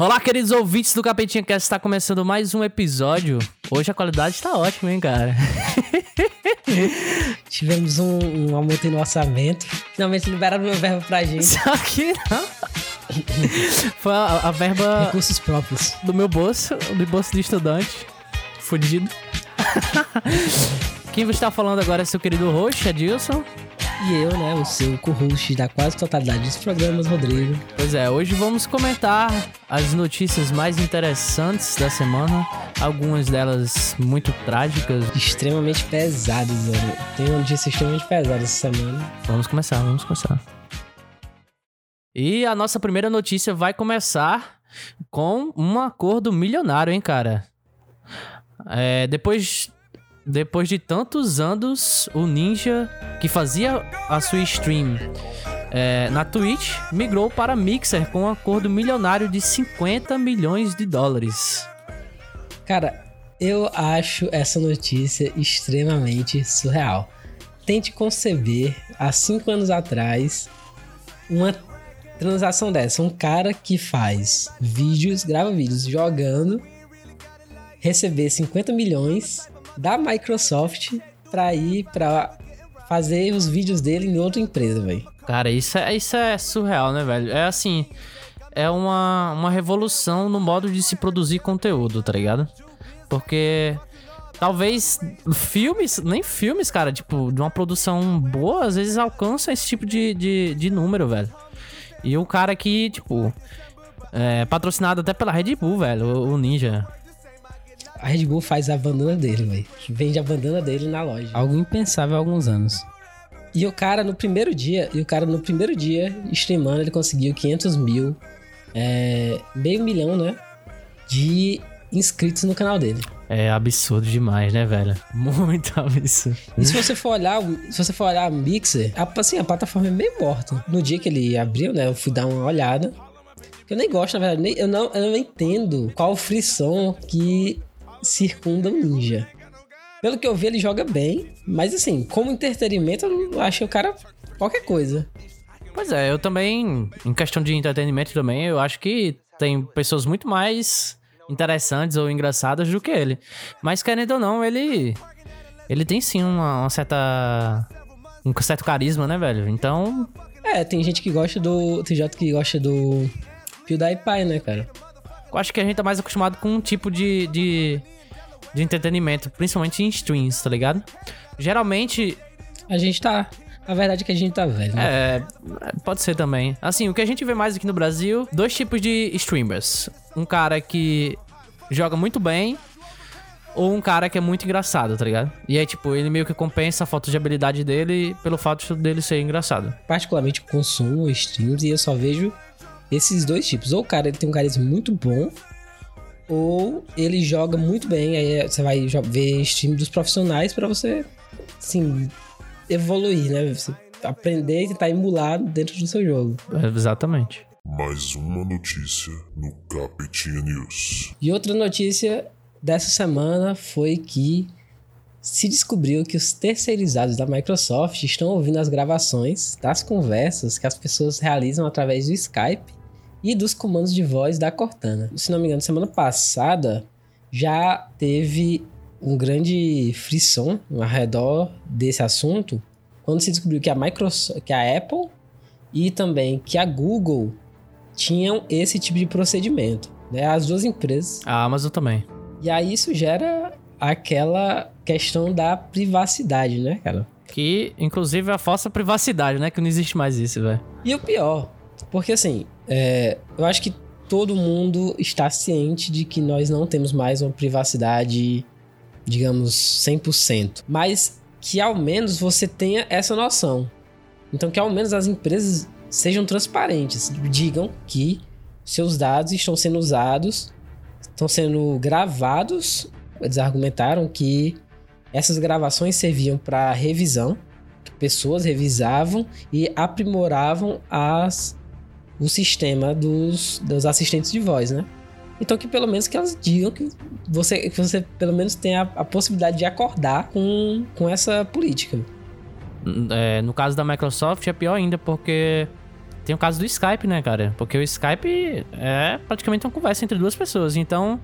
Olá, queridos ouvintes do Capetinha Cast, está começando mais um episódio. Hoje a qualidade está ótima, hein, cara? Tivemos um, um aumento no orçamento. Finalmente liberaram uma verba pra gente. Só que não. Foi a, a verba Recursos próprios. do meu bolso, do bolso de estudante. Fudido. Quem está falando agora é seu querido host, Adilson. E eu, né, o seu co-host da quase totalidade dos programas, Rodrigo. Pois é, hoje vamos comentar as notícias mais interessantes da semana. Algumas delas muito trágicas. Extremamente pesados, mano. Tem uma notícia extremamente pesada essa semana. Vamos começar, vamos começar. E a nossa primeira notícia vai começar com um acordo milionário, hein, cara? É, depois, depois de tantos anos, o Ninja, que fazia a sua stream é, na Twitch, migrou para Mixer com um acordo milionário de 50 milhões de dólares. Cara, eu acho essa notícia extremamente surreal. Tente conceber, há cinco anos atrás, uma transação dessa. Um cara que faz vídeos, grava vídeos jogando, receber 50 milhões da Microsoft pra ir pra fazer os vídeos dele em outra empresa, velho. Cara, isso é, isso é surreal, né, velho? É assim, é uma, uma revolução no modo de se produzir conteúdo, tá ligado? Porque talvez filmes, nem filmes, cara, tipo, de uma produção boa, às vezes alcançam esse tipo de, de, de número, velho. E o cara que, tipo, é patrocinado até pela Red Bull, velho, o, o Ninja. A Red Bull faz a bandana dele, velho. Vende a bandana dele na loja. Algo impensável há alguns anos. E o cara no primeiro dia, e o cara no primeiro dia, streamando, ele conseguiu 500 mil, é, meio milhão, né? De inscritos no canal dele. É absurdo demais, né, velho? Muito absurdo. E se você for olhar, se você for olhar o Mixer, a, assim, a plataforma é meio morta. No dia que ele abriu, né, eu fui dar uma olhada. Eu nem gosto, na verdade, nem- eu, não, eu não entendo qual frição que circunda o Ninja. Pelo que eu vi, ele joga bem, mas assim, como entretenimento, eu acho que o cara qualquer coisa. Pois é, eu também, em questão de entretenimento também, eu acho que tem pessoas muito mais interessantes ou engraçadas do que ele. Mas querendo ou não, ele. Ele tem sim uma, uma certa. Um certo carisma, né, velho? Então. É, tem gente que gosta do. Tem gente que gosta do PewDiePie, né, cara? Eu acho que a gente tá mais acostumado com um tipo de, de, de entretenimento, principalmente em streams, tá ligado? Geralmente, A gente tá. A verdade é que a gente tá velho, né? é, pode ser também. Assim, o que a gente vê mais aqui no Brasil, dois tipos de streamers. Um cara que joga muito bem ou um cara que é muito engraçado, tá ligado? E aí, tipo, ele meio que compensa a falta de habilidade dele pelo fato dele ser engraçado. particularmente consumo streams e eu só vejo esses dois tipos. Ou o cara ele tem um carisma muito bom, ou ele joga muito bem. Aí você vai ver stream dos profissionais pra você, assim, evoluir, né? Você aprender e tentar emular dentro do seu jogo. É, exatamente. Mais uma notícia no Capetinha News. E outra notícia dessa semana foi que se descobriu que os terceirizados da Microsoft estão ouvindo as gravações das conversas que as pessoas realizam através do Skype e dos comandos de voz da Cortana. Se não me engano, semana passada já teve um grande frisson ao redor desse assunto quando se descobriu que a Microsoft, que a Apple e também que a Google tinham esse tipo de procedimento. Né? As duas empresas A Amazon também. e aí isso gera aquela questão da privacidade, né, cara? Que, inclusive, a falsa privacidade, né? Que não existe mais isso, velho. E o pior, porque assim, é, eu acho que todo mundo está ciente de que nós não temos mais uma privacidade, digamos, 100%. Mas que ao menos você tenha essa noção. Então que ao menos as empresas sejam transparentes, digam que seus dados estão sendo usados, estão sendo gravados. Eles argumentaram que essas gravações serviam para revisão, que pessoas revisavam e aprimoravam as, o sistema dos, dos assistentes de voz, né? Então que pelo menos que elas digam que você, que você pelo menos tenha a, a possibilidade de acordar com, com essa política. É, no caso da Microsoft é pior ainda porque tem o caso do Skype, né, cara? Porque o Skype é praticamente uma conversa entre duas pessoas. Então,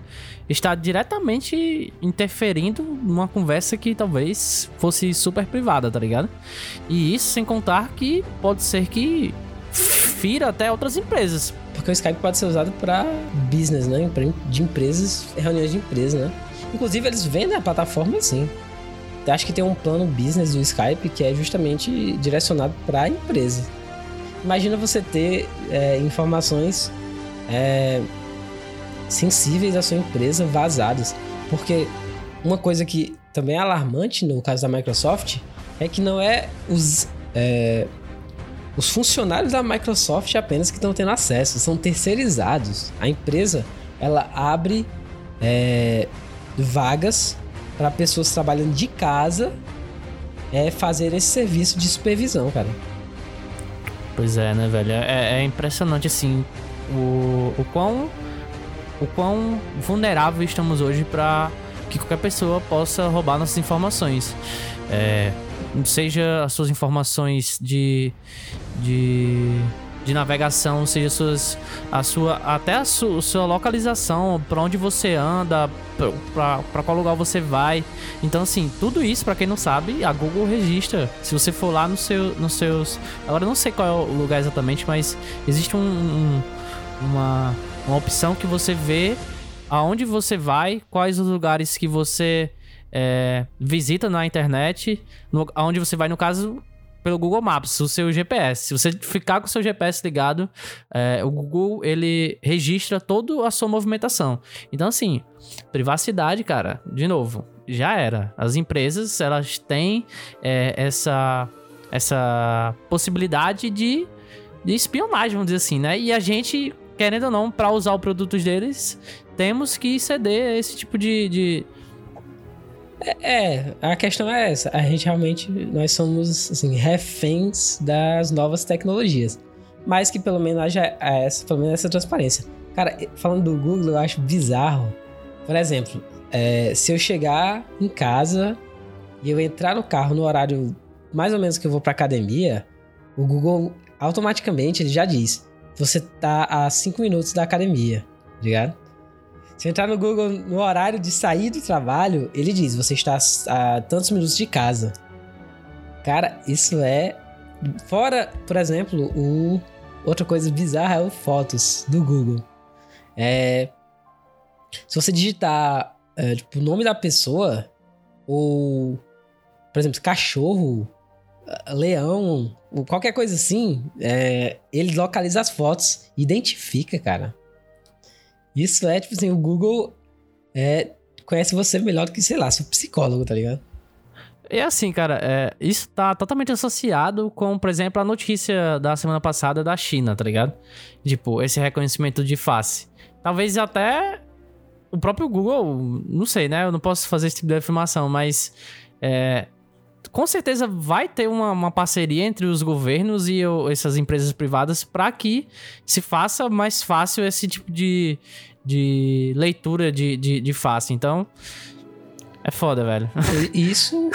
está diretamente interferindo numa conversa que talvez fosse super privada, tá ligado? E isso sem contar que pode ser que fira até outras empresas. Porque o Skype pode ser usado para business, né? De empresas, reuniões de empresas, né? Inclusive, eles vendem a plataforma assim. Acho que tem um plano business do Skype que é justamente direcionado para a empresa. Imagina você ter é, informações é, sensíveis à sua empresa vazadas. Porque uma coisa que também é alarmante no caso da Microsoft é que não é os, é, os funcionários da Microsoft apenas que estão tendo acesso, são terceirizados. A empresa ela abre é, vagas para pessoas trabalhando de casa é, fazer esse serviço de supervisão, cara. Pois é, né, velho? É, é impressionante, assim, o, o quão o quão vulnerável estamos hoje para que qualquer pessoa possa roubar nossas informações. É, seja as suas informações de, de de navegação, seja suas, a sua, até a sua, sua localização, para onde você anda, para qual lugar você vai. Então, assim, tudo isso, para quem não sabe, a Google registra. Se você for lá no seu, nos seus. Agora, não sei qual é o lugar exatamente, mas existe um, um, uma, uma opção que você vê aonde você vai, quais os lugares que você é, visita na internet, no, aonde você vai, no caso, pelo Google Maps, o seu GPS. Se você ficar com o seu GPS ligado, é, o Google ele registra toda a sua movimentação. Então, assim, privacidade, cara, de novo, já era. As empresas elas têm é, essa essa possibilidade de, de espionagem, vamos dizer assim, né? E a gente, querendo ou não, para usar os produtos deles, temos que ceder a esse tipo de, de é, a questão é essa. A gente realmente, nós somos, assim, reféns das novas tecnologias. Mas que pelo menos haja essa, pelo menos essa transparência. Cara, falando do Google, eu acho bizarro. Por exemplo, é, se eu chegar em casa e eu entrar no carro no horário mais ou menos que eu vou pra academia, o Google automaticamente ele já diz: você tá a 5 minutos da academia, tá ligado? Se entrar no Google no horário de sair do trabalho, ele diz: você está a tantos minutos de casa. Cara, isso é. Fora, por exemplo, o. Outra coisa bizarra é o Fotos do Google. É. Se você digitar é, tipo, o nome da pessoa, ou. Por exemplo, cachorro, leão, qualquer coisa assim, é, ele localiza as fotos, identifica, cara. Isso é, tipo assim, o Google é, conhece você melhor do que, sei lá, seu psicólogo, tá ligado? É assim, cara, é, isso tá totalmente associado com, por exemplo, a notícia da semana passada da China, tá ligado? Tipo, esse reconhecimento de face. Talvez até o próprio Google, não sei, né? Eu não posso fazer esse tipo de afirmação, mas é, com certeza vai ter uma, uma parceria entre os governos e o, essas empresas privadas para que se faça mais fácil esse tipo de, de leitura de, de, de face. Então, é foda, velho. Isso,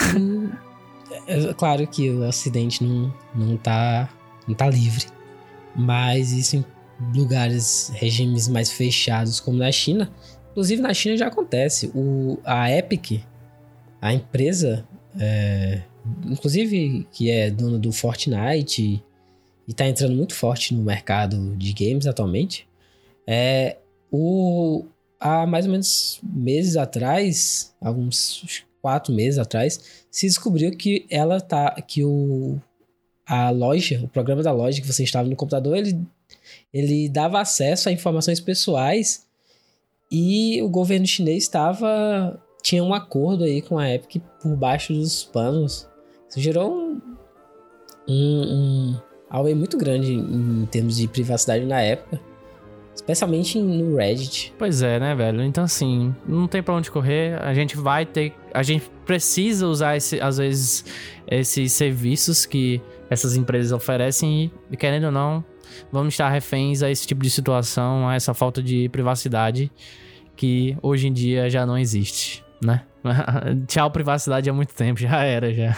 é, claro que o Ocidente não, não, tá, não tá livre, mas isso em lugares, regimes mais fechados como na China, inclusive na China já acontece. O, a Epic, a empresa é, inclusive que é dono do Fortnite e tá entrando muito forte no mercado de games atualmente, é o há mais ou menos meses atrás, alguns quatro meses atrás, se descobriu que ela tá que o a loja, o programa da loja que você instalava no computador, ele ele dava acesso a informações pessoais e o governo chinês estava tinha um acordo aí com a Epic por baixo dos panos isso gerou um, um, um muito grande em termos de privacidade na época. Especialmente no Reddit. Pois é, né, velho? Então, assim, não tem pra onde correr. A gente vai ter. A gente precisa usar, esse, às vezes, esses serviços que essas empresas oferecem e, querendo ou não, vamos estar reféns a esse tipo de situação, a essa falta de privacidade que hoje em dia já não existe, né? Tchau, privacidade há muito tempo, já era, já.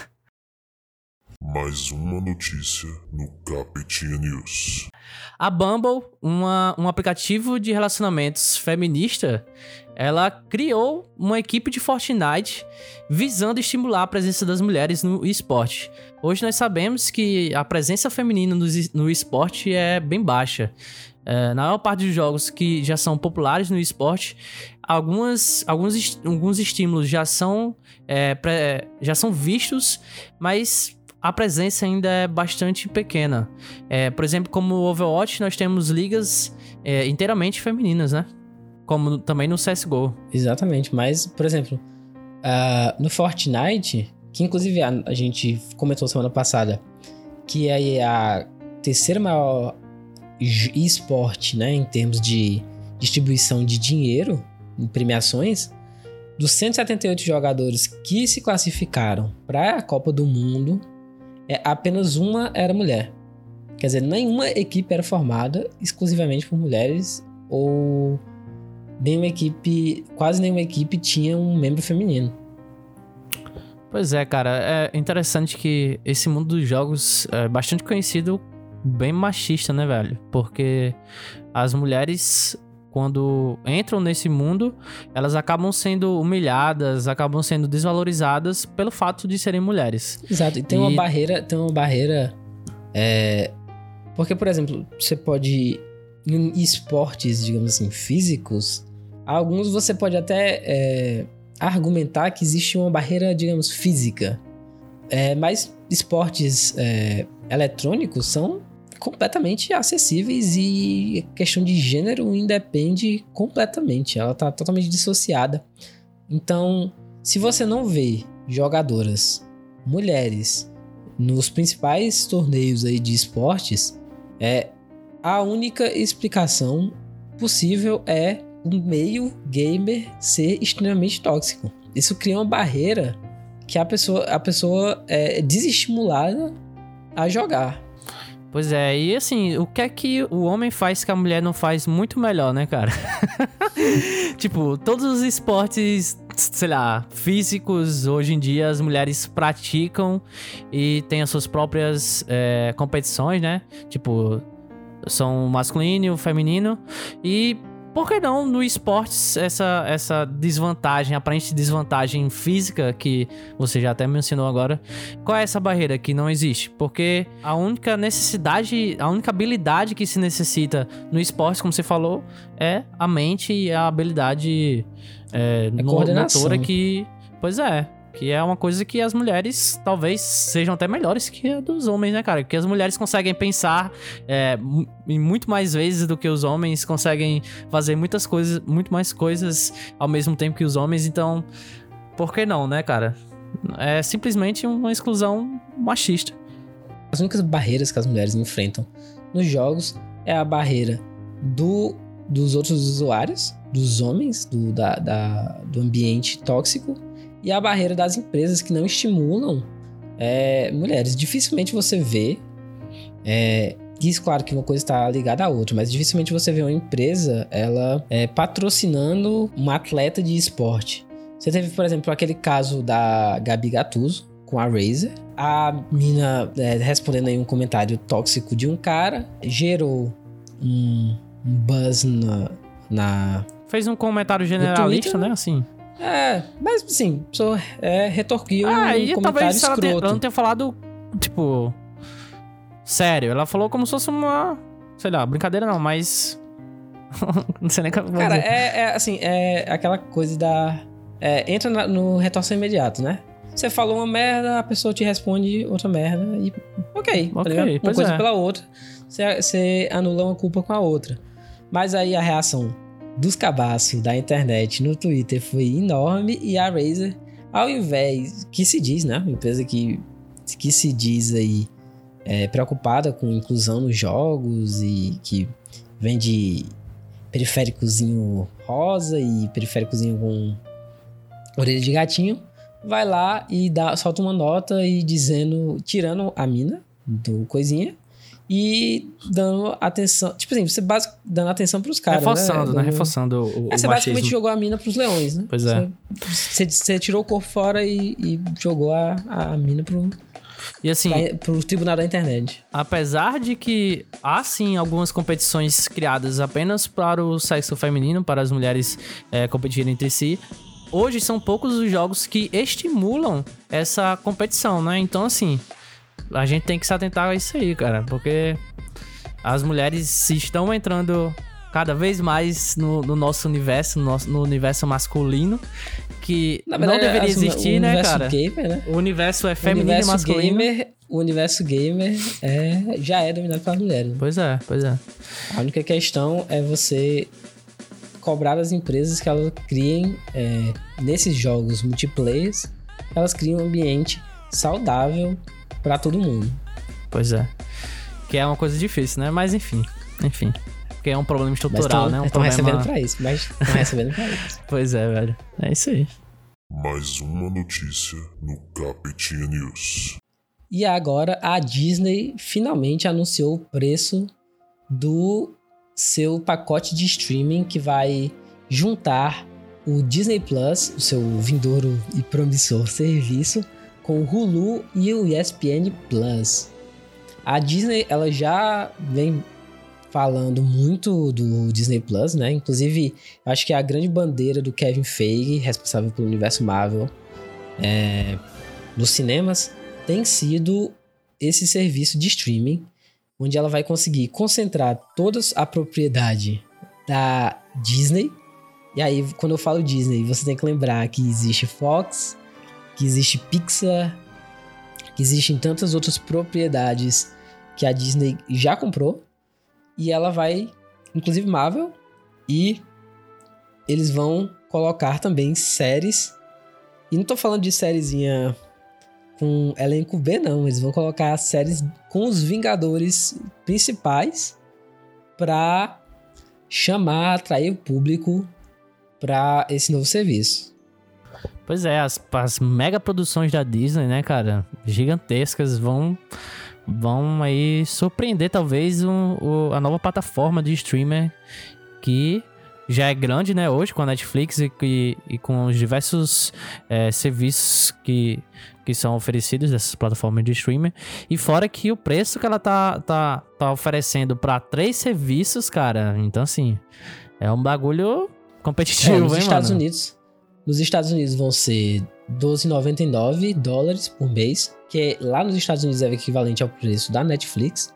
Mais uma notícia no Capetinha News. A Bumble, uma, um aplicativo de relacionamentos feminista, ela criou uma equipe de Fortnite visando estimular a presença das mulheres no esporte. Hoje nós sabemos que a presença feminina no, no esporte é bem baixa. É, na maior parte dos jogos que já são populares no esporte, algumas, alguns, alguns estímulos já são, é, já são vistos, mas a presença ainda é bastante pequena. É, por exemplo, como o Overwatch, nós temos ligas é, inteiramente femininas, né? Como também no CSGO. Exatamente, mas, por exemplo, uh, no Fortnite, que inclusive a, a, gente comentou semana passada, que é a terceira maior esporte, né, em termos de distribuição de dinheiro em premiações, dos 178 jogadores que se classificaram para a Copa do Mundo, apenas uma era mulher. Quer dizer, nenhuma equipe era formada exclusivamente por mulheres ou nenhuma equipe, quase nenhuma equipe tinha um membro feminino. Pois é, cara, é interessante que esse mundo dos jogos é bastante conhecido, bem machista, né, velho? Porque as mulheres quando entram nesse mundo, elas acabam sendo humilhadas, acabam sendo desvalorizadas pelo fato de serem mulheres. Exato, e tem e... uma barreira, tem uma barreira. É... Porque, por exemplo, você pode. Em esportes, digamos assim, físicos, alguns você pode até é, argumentar que existe uma barreira, digamos, física. É, mas esportes é, eletrônicos são completamente acessíveis e a questão de gênero independe completamente, ela tá totalmente dissociada. Então, se você não vê jogadoras mulheres nos principais torneios aí de esportes, é a única explicação possível é o meio gamer ser extremamente tóxico. Isso cria uma barreira que a pessoa, a pessoa é desestimulada a jogar. Pois é, e assim, o que é que o homem faz que a mulher não faz muito melhor, né, cara? tipo, todos os esportes, sei lá, físicos, hoje em dia as mulheres praticam e têm as suas próprias é, competições, né? Tipo, são masculino e feminino. E por que não no esportes essa, essa desvantagem, aparente desvantagem física que você já até mencionou agora? Qual é essa barreira que não existe? Porque a única necessidade, a única habilidade que se necessita no esporte, como você falou, é a mente e a habilidade é, é motora que. Pois é. Que é uma coisa que as mulheres talvez sejam até melhores que a dos homens, né, cara? Porque as mulheres conseguem pensar é, muito mais vezes do que os homens, conseguem fazer muitas coisas, muito mais coisas ao mesmo tempo que os homens, então, por que não, né, cara? É simplesmente uma exclusão machista. As únicas barreiras que as mulheres enfrentam nos jogos é a barreira do, dos outros usuários, dos homens, do, da, da, do ambiente tóxico e a barreira das empresas que não estimulam é, mulheres. Dificilmente você vê. É, isso, claro que uma coisa está ligada à outra, mas dificilmente você vê uma empresa ela é, patrocinando uma atleta de esporte. Você teve, por exemplo, aquele caso da Gabi Gattuso com a Razer. A mina é, respondendo aí um comentário tóxico de um cara gerou um, um buzz na, na fez um comentário generalista, né? Assim. É, mas assim, só é, retorquiu ah, um e comentário talvez escroto. Ela, ela não tenha falado, tipo, sério. Ela falou como se fosse uma, sei lá, brincadeira não, mas... não sei nem como Cara, é, é, assim, é aquela coisa da... É, entra na, no retorção imediato, né? Você falou uma merda, a pessoa te responde outra merda e... Ok, tá okay tá Uma coisa é. pela outra. Você, você anula uma culpa com a outra. Mas aí a reação dos cabaços da internet no Twitter foi enorme e a Razer, ao invés que se diz, né, uma empresa que, que se diz aí é, preocupada com inclusão nos jogos e que vende periféricozinho rosa e periféricozinho com orelha de gatinho, vai lá e dá, solta uma nota e dizendo, tirando a mina do coisinha e dando atenção. Tipo assim, você basicamente dando atenção pros caras. Reforçando, né? né? Reforçando o. É, você o basicamente jogou a mina pros leões, né? Pois é. Você, você, você tirou o corpo fora e, e jogou a, a mina pro, E assim, pra, pro tribunal da internet. apesar de que há sim algumas competições criadas apenas para o sexo feminino, para as mulheres é, competirem entre si, hoje são poucos os jogos que estimulam essa competição, né? Então, assim, a gente tem que se atentar a isso aí, cara, porque as mulheres estão entrando cada vez mais no, no nosso universo, no, nosso, no universo masculino, que Na não verdade, deveria existir, né, cara? Gamer, né? O universo é feminino e universo masculino. gamer, o universo gamer é, já é dominado pelas mulheres. né? Pois é, pois é. A única questão é você cobrar das empresas que elas criem é, nesses jogos multiplayer, elas criem um ambiente saudável para todo mundo. Pois é. Que é uma coisa difícil, né? Mas enfim, enfim. Porque é um problema Mas estrutural, né? Um estão problema... recebendo pra isso, mas estão recebendo pra isso. Pois é, velho. É isso aí. Mais uma notícia no Capetinha News. E agora a Disney finalmente anunciou o preço do seu pacote de streaming que vai juntar o Disney Plus, o seu vindouro e promissor serviço, com o Hulu e o ESPN Plus. A Disney ela já vem falando muito do Disney Plus, né? Inclusive, acho que a grande bandeira do Kevin Feige, responsável pelo universo Marvel, é, nos cinemas, tem sido esse serviço de streaming, onde ela vai conseguir concentrar toda a propriedade da Disney. E aí, quando eu falo Disney, você tem que lembrar que existe Fox, que existe Pixar, que existem tantas outras propriedades que a Disney já comprou. E ela vai, inclusive Marvel, e eles vão colocar também séries. E não tô falando de sériezinha com elenco B, não. Eles vão colocar séries com os Vingadores principais pra chamar, atrair o público pra esse novo serviço. Pois é, as, as mega produções da Disney, né, cara? Gigantescas vão vão aí surpreender talvez um, o- a nova plataforma de streamer que já é grande, né, hoje com a Netflix e, e- e com os diversos é, serviços que, que são oferecidos dessas plataformas de streamer. E fora que o preço que ela tá, tá, tá oferecendo para três serviços, cara, então assim, é um bagulho competitivo, É, nos hein, Estados mano? Unidos, nos Estados Unidos vão ser 12,99 dólares por mês, que lá nos Estados Unidos é equivalente ao preço da Netflix.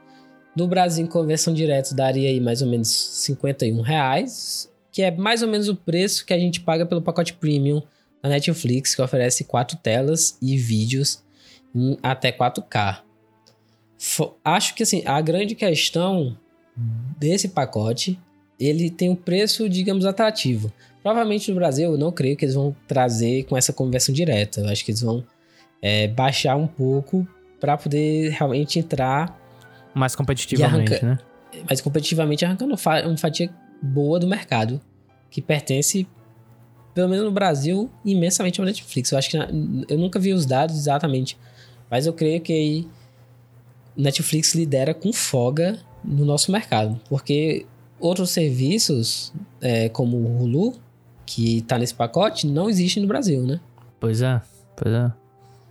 No Brasil, em conversão direta, daria aí mais ou menos 51 reais, que é mais ou menos o preço que a gente paga pelo pacote premium da Netflix, que oferece quatro telas e vídeos em até 4K. Fo- Acho que assim, a grande questão desse pacote, ele tem um preço, digamos, atrativo. Provavelmente no Brasil, eu não creio que eles vão trazer com essa conversão direta. Eu acho que eles vão é, baixar um pouco para poder realmente entrar Mais competitivamente, arranca- né? mais competitivamente, arrancando uma fatia boa do mercado, que pertence, pelo menos no Brasil, imensamente ao Netflix. Eu acho que na- eu nunca vi os dados exatamente, mas eu creio que aí Netflix lidera com folga no nosso mercado, porque outros serviços, é, como o Hulu, que tá nesse pacote, não existem no Brasil, né? Pois é, pois é.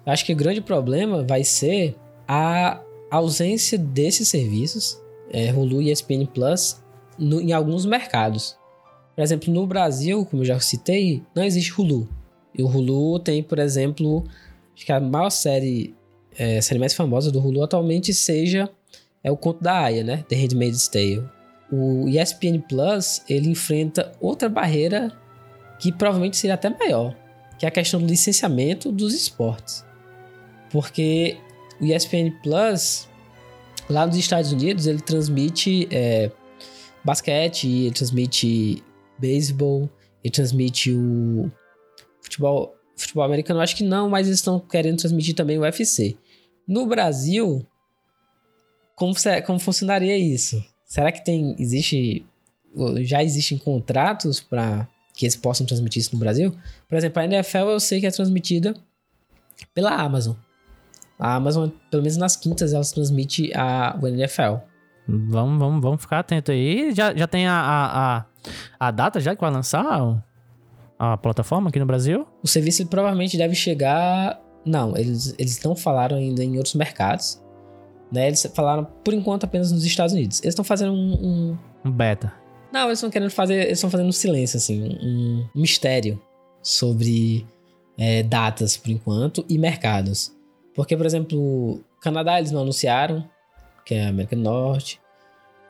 Acho que o grande problema vai ser a ausência desses serviços, é, Hulu e ESPN Plus, no- em alguns mercados. Por exemplo, no Brasil, como eu já citei, não existe Hulu. E o Hulu tem, por exemplo, acho que a maior série, é, a série mais famosa do Hulu atualmente seja é o Conto da Aya, né? The Handmaid's Tale. O ESPN Plus, ele enfrenta outra barreira que provavelmente seria até maior, que é a questão do licenciamento dos esportes. Porque o ESPN Plus, lá nos Estados Unidos, ele transmite é, basquete, ele transmite beisebol, ele transmite o futebol, futebol americano, acho que não, mas eles estão querendo transmitir também o UFC. No Brasil, como, como funcionaria isso? Será que tem existe já existem contratos para que eles possam transmitir isso no Brasil? Por exemplo, a NFL eu sei que é transmitida pela Amazon. A Amazon, pelo menos nas quintas, ela transmite a, o NFL. Vamos, vamos, vamos ficar atento aí. Já, já tem a, a, a, a data já que vai lançar a plataforma aqui no Brasil? O serviço provavelmente deve chegar Não, eles, eles não falaram ainda em outros mercados. Né? Eles falaram, por enquanto, apenas nos Estados Unidos. Eles estão fazendo um, um, Um beta. Não, eles estão querendo fazer. Eles estão fazendo um silêncio, assim, um mistério sobre é, datas por enquanto e mercados. Porque, por exemplo, Canadá eles não anunciaram, que é a América do Norte.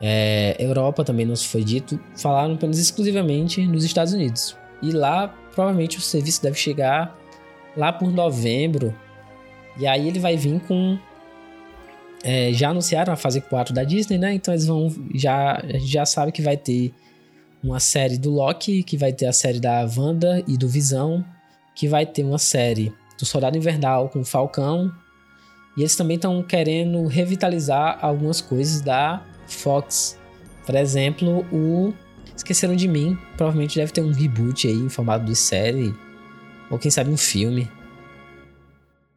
É, Europa também não se foi dito. Falaram apenas exclusivamente nos Estados Unidos. E lá, provavelmente, o serviço deve chegar lá por novembro. E aí ele vai vir com. É, já anunciaram a fase 4 da Disney, né? Então eles vão. Já, a gente já sabe que vai ter uma série do Loki, que vai ter a série da Wanda e do Visão, que vai ter uma série do Soldado Invernal com o Falcão. E eles também estão querendo revitalizar algumas coisas da Fox. Por exemplo, o Esqueceram de Mim. Provavelmente deve ter um reboot aí em formato de série. Ou quem sabe um filme.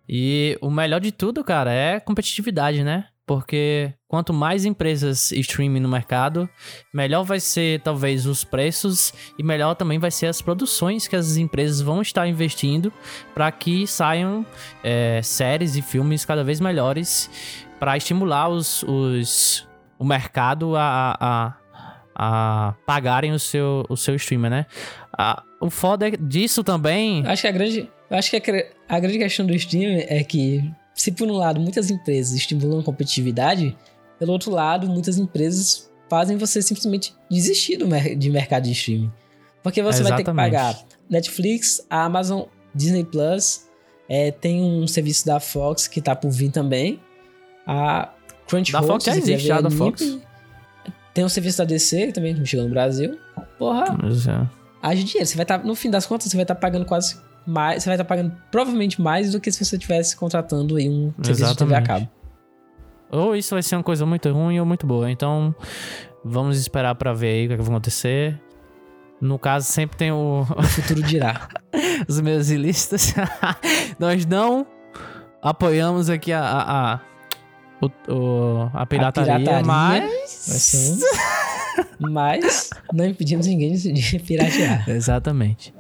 E o melhor de tudo, cara, é competitividade, né? Porque quanto mais empresas streaming no mercado, melhor vai ser talvez os preços e melhor também vai ser as produções que as empresas vão estar investindo para que saiam é, séries e filmes cada vez melhores para estimular os, os- o mercado a, a, a pagarem o seu, o seu streamer, né? Ah, o foda é disso também. Acho que a grande, acho que a, a grande questão do streaming é que, se por um lado muitas empresas estimulam a competitividade, pelo outro lado, muitas empresas fazem você simplesmente desistir do mer- de mercado de streaming. Porque você vai ter que pagar Netflix, a Amazon, Disney Plus, é, tem um serviço da Fox que tá por vir também. A Crunchyroll, Da Fox já existe, já, ver da. Fox. Tem um serviço da DC que também chegou no Brasil. Porra, Mas, é. haja dinheiro. Você vai estar, no fim das contas, você vai estar pagando quase mais. Você vai estar pagando provavelmente mais do que se você estivesse contratando aí um serviço de TV a cabo. Ou isso vai ser uma coisa muito ruim ou muito boa. Então, vamos esperar pra ver aí o que, é que vai acontecer. No caso, sempre tem o, O futuro dirá. os meus listas. Nós não apoiamos aqui a, a, a, o- o- a pirataria, pirataria. mas... Mas não impedimos ninguém de de piratear. Exatamente.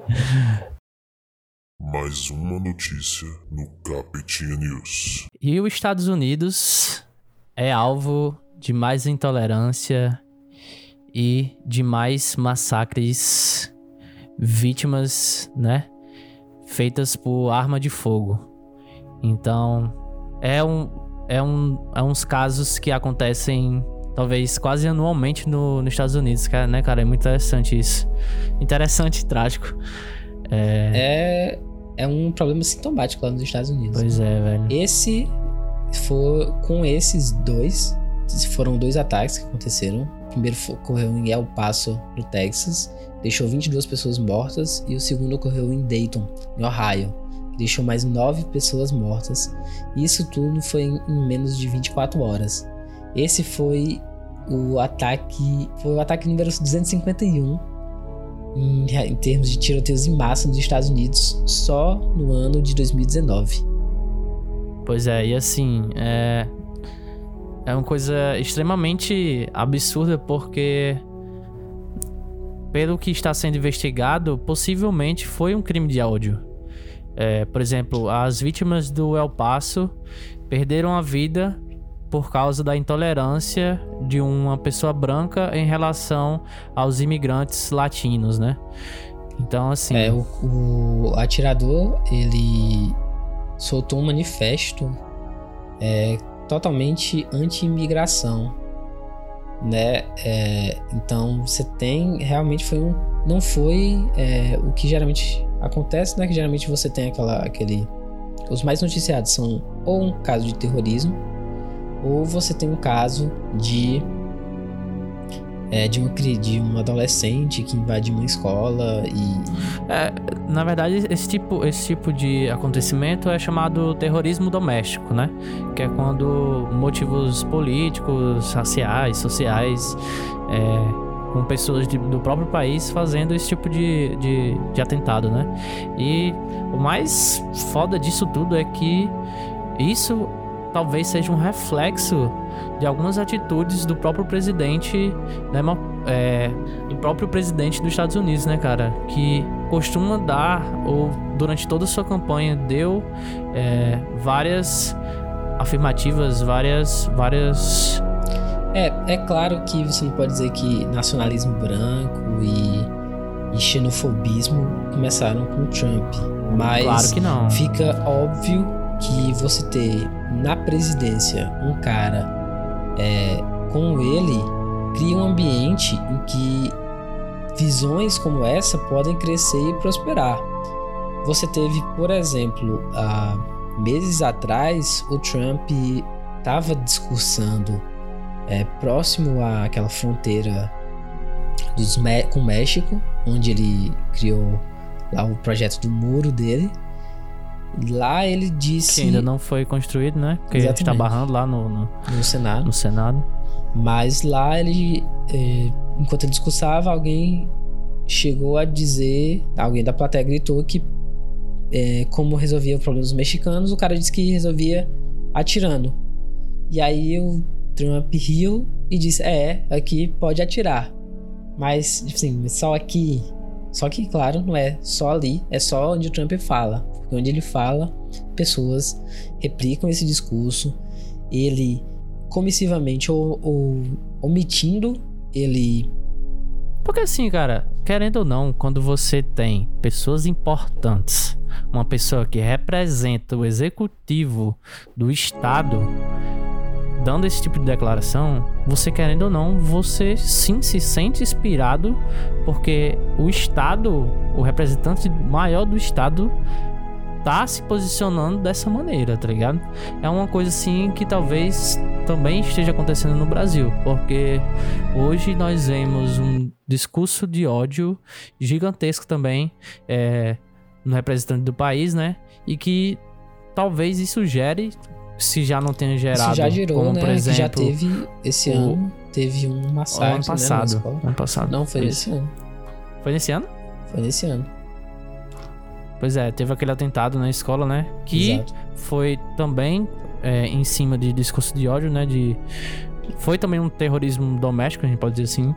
Mais uma notícia no Capetinha News. E os Estados Unidos é alvo de mais intolerância e de mais massacres vítimas, né? Feitas por arma de fogo. Então, é um é um é uns casos que acontecem talvez quase anualmente no, nos Estados Unidos, cara, né, cara? É muito interessante isso. Interessante e trágico. É, É, é um problema sintomático lá nos Estados Unidos. pois é, velho. Esse foi com esses dois, foram dois ataques que aconteceram. O primeiro ocorreu em El Paso, no Texas, deixou 22 pessoas mortas, e o segundo ocorreu em Dayton, em Ohio, deixou mais nove pessoas mortas. Isso tudo foi em, em menos de 24 horas. Esse foi o ataque, foi o ataque número 251 em, em termos de tiroteios em massa nos Estados Unidos só no ano de 2019. Pois é, e assim, é. É uma coisa extremamente absurda porque. Pelo que está sendo investigado, possivelmente foi um crime de ódio. É, por exemplo, as vítimas do El Paso perderam a vida por causa da intolerância de uma pessoa branca em relação aos imigrantes latinos, né? Então, assim. É, o, o atirador, ele soltou um manifesto é, totalmente anti-imigração, né? É, então, você tem, realmente foi um, não foi é, o que geralmente acontece, né? Que geralmente você tem aquela, aquele, os mais noticiados são ou um caso de terrorismo, ou você tem um caso de é, de, um, de um adolescente que invade uma escola e É, na verdade, esse tipo, esse tipo de acontecimento é chamado terrorismo doméstico, né? Que é quando motivos políticos, raciais, sociais, é, com pessoas de- do próprio país fazendo esse tipo de, de, de atentado, né? E o mais foda disso tudo é que isso talvez seja um reflexo de algumas atitudes do próprio presidente, demo- é, do próprio presidente dos Estados Unidos, né, cara? Que costuma dar, ou durante toda a sua campanha, deu é, várias afirmativas, várias, várias É, é claro que você não pode dizer que nacionalismo branco e, e xenofobismo começaram com o Trump. Mas Claro que não. fica óbvio que você ter na presidência um cara é, com ele cria um ambiente em que visões como essa podem crescer e prosperar. Você teve, por exemplo, há meses atrás, o Trump estava discursando é, próximo àquela fronteira dos com o México, onde ele criou lá o projeto do muro dele. Lá ele disse Que ainda não foi construído, né? Porque está Exatamente. barrando lá no, no, no Senado, no Senado. mas lá ele, é, enquanto ele discursava, alguém chegou a dizer, alguém da plateia gritou que é, como resolvia o problema dos mexicanos, o cara disse que resolvia atirando. E aí o Trump riu e disse: É, aqui pode atirar. Mas, assim, só aqui. Só que, claro, não é só ali, é só onde o Trump fala. Porque onde ele fala, pessoas replicam esse discurso. Ele, comissivamente ou, ou omitindo, ele. Porque assim, cara, querendo ou não, quando você tem pessoas importantes, uma pessoa que representa o executivo do estado dando esse tipo de declaração, você querendo ou não, você sim se sente inspirado porque o estado, o representante maior do estado tá se posicionando dessa maneira, tá ligado? É uma coisa assim que talvez também esteja acontecendo no Brasil, porque hoje nós vemos um discurso de ódio gigantesco também é, no representante do país, né? E que talvez isso gere, se já não tenha gerado, Isso já gerou, como né? por exemplo, já teve esse o- ano, teve um massacre. ano né, passado. escola. ano passado. Não, foi nesse ano. Foi nesse ano? Foi nesse ano. Pois é, teve aquele atentado na escola, né? Que Exato. foi também é, em cima de discurso de ódio, né? De foi também um terrorismo doméstico, a gente pode dizer assim.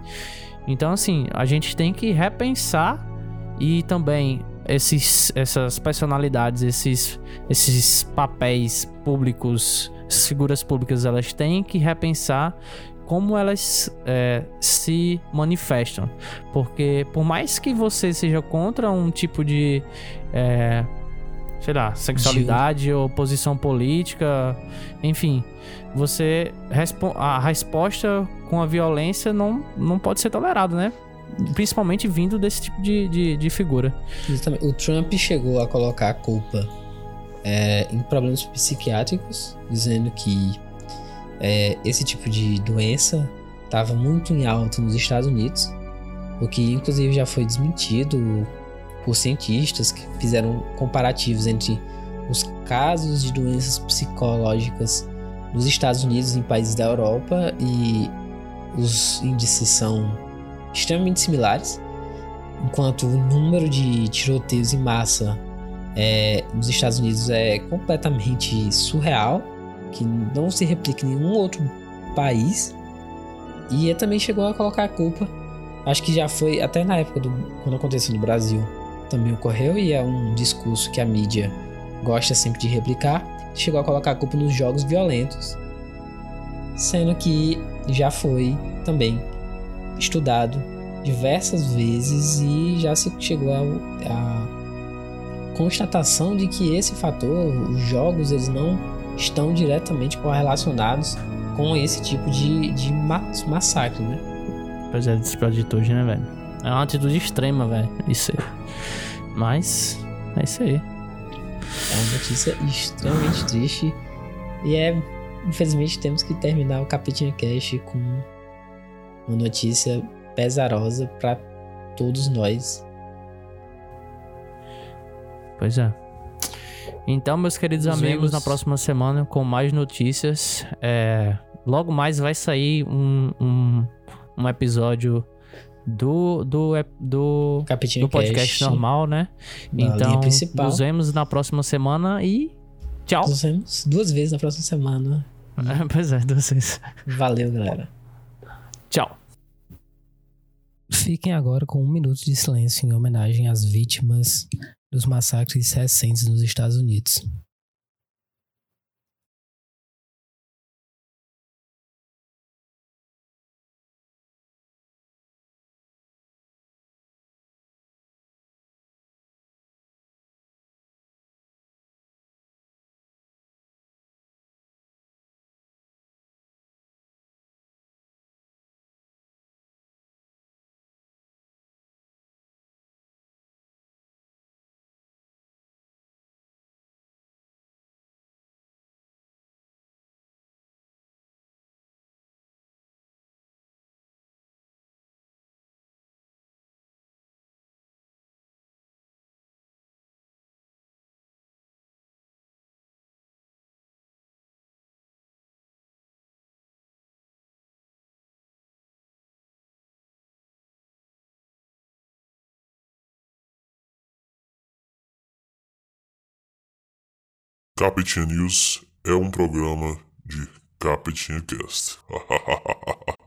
Então, assim, a gente tem que repensar e também esses, essas personalidades, esses, esses papéis públicos, essas figuras públicas, elas têm que repensar como elas é, se manifestam. Porque por mais que você seja contra um tipo de. é, sei lá, sexualidade ou posição política, enfim, você. A resposta com a violência não, não pode ser tolerada, né? Principalmente vindo desse tipo de, de, de figura. Exatamente. O Trump chegou a colocar a culpa é, em problemas psiquiátricos, dizendo que é, esse tipo de doença estava muito em alta nos Estados Unidos, o que inclusive já foi desmentido por cientistas que fizeram comparativos entre os casos de doenças psicológicas nos Estados Unidos e em países da Europa e os índices são extremamente similares enquanto o número de tiroteios em massa é, nos Estados Unidos é completamente surreal, que não se replica em nenhum outro país. E também chegou a colocar a culpa. Acho que já foi até na época do quando aconteceu no Brasil também ocorreu e é um discurso que a mídia gosta sempre de replicar. Chegou a colocar a culpa nos jogos violentos, sendo que já foi também estudado diversas vezes e já se chegou à constatação de que esse fator, os jogos, eles não estão diretamente correlacionados com esse tipo de, de ma- massacre, né? Pois é, desse tipo de atitude, né, velho? É uma atitude extrema, velho. Isso aí. Mas, é isso aí. É uma notícia extremamente triste e é, infelizmente, temos que terminar o Capitinha Cash com uma notícia pesarosa para todos nós. Pois é. Então, meus queridos Nos amigos, vemos. na próxima semana com mais notícias. É, logo mais vai sair um, um, um episódio do, do, do, Capitinha do podcast Cash, normal, né? na Então, nos vemos na próxima semana e Tchau. Nos vemos duas vezes na próxima semana. pois é, duas vezes. Valeu, galera. Fiquem agora com um minuto de silêncio em homenagem às vítimas dos massacres recentes nos Estados Unidos. Capitinha News é um programa de Capitinha Cast.